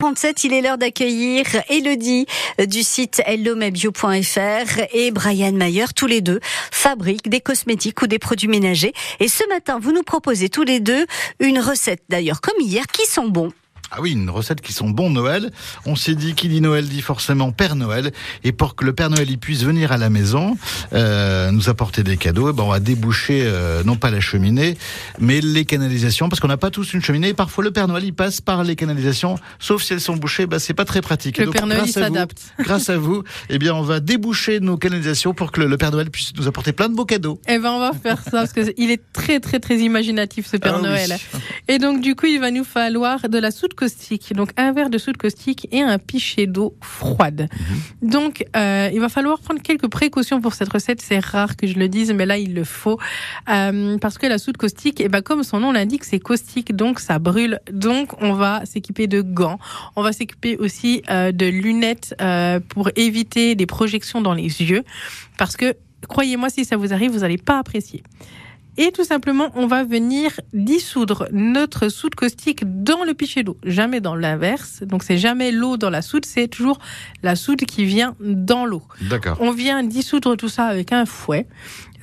37, il est l'heure d'accueillir Elodie du site hellomebio.fr et Brian Mayer, tous les deux fabriquent des cosmétiques ou des produits ménagers. Et ce matin, vous nous proposez tous les deux une recette d'ailleurs comme hier qui sont bons. Ah oui, une recette qui sont bon Noël. On s'est dit qui dit Noël dit forcément Père Noël. Et pour que le Père Noël y puisse venir à la maison, euh, nous apporter des cadeaux, eh ben on va déboucher euh, non pas la cheminée, mais les canalisations, parce qu'on n'a pas tous une cheminée. Et parfois le Père Noël il passe par les canalisations, sauf si elles sont bouchées, ben c'est pas très pratique. Le Père Noël s'adapte. Grâce à vous, eh bien on va déboucher nos canalisations pour que le, Père Noël puisse nous apporter plein de beaux cadeaux. Eh ben on va faire ça parce que il est très très très imaginatif ce Père Ah oui. Noël. Et donc du coup il va nous falloir de la soude caustique. Donc un verre de soude caustique et un pichet d'eau froide. Donc, euh, il va falloir prendre quelques précautions pour cette recette. C'est rare que je le dise, mais là, il le faut. Euh, parce que la soude caustique, eh ben, comme son nom l'indique, c'est caustique, donc ça brûle. Donc, on va s'équiper de gants. On va s'équiper aussi euh, de lunettes pour éviter des projections dans les yeux. Parce que, croyez-moi, si ça vous arrive, vous n'allez pas apprécier. Et tout simplement, on va venir dissoudre notre soude caustique dans le pichet d'eau, jamais dans l'inverse. Donc c'est jamais l'eau dans la soude, c'est toujours la soude qui vient dans l'eau. D'accord. On vient dissoudre tout ça avec un fouet.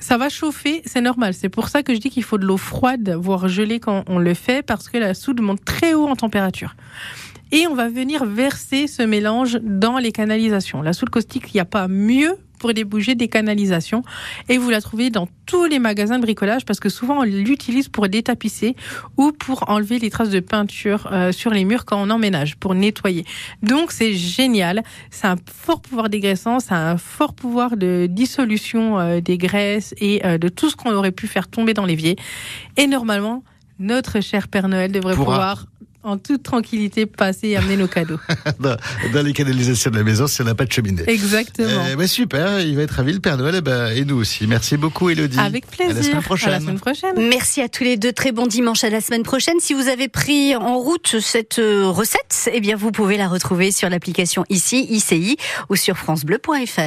Ça va chauffer, c'est normal. C'est pour ça que je dis qu'il faut de l'eau froide, voire gelée quand on le fait, parce que la soude monte très haut en température. Et on va venir verser ce mélange dans les canalisations. La soude caustique, il n'y a pas mieux pour déboucher des canalisations. Et vous la trouvez dans tous les magasins de bricolage parce que souvent on l'utilise pour détapisser ou pour enlever les traces de peinture euh, sur les murs quand on emménage, pour nettoyer. Donc c'est génial. C'est un fort pouvoir dégraissant, ça a un fort pouvoir de dissolution euh, des graisses et euh, de tout ce qu'on aurait pu faire tomber dans l'évier. Et normalement, notre cher Père Noël devrait pouvoir en toute tranquillité passer et amener nos cadeaux. dans, dans les canalisations de la maison si on n'a pas de cheminée. Exactement. Eh ben, super, il va être ravi le Père Noël, eh ben, et nous aussi. Merci beaucoup Elodie. Avec plaisir. À la semaine À prochaine. la semaine prochaine. Merci à tous les deux. Très bon dimanche à la semaine prochaine. Si vous avez pris en route cette euh, recette, eh bien, vous pouvez la retrouver sur l'application ici, ICI, ou sur FranceBleu.fr.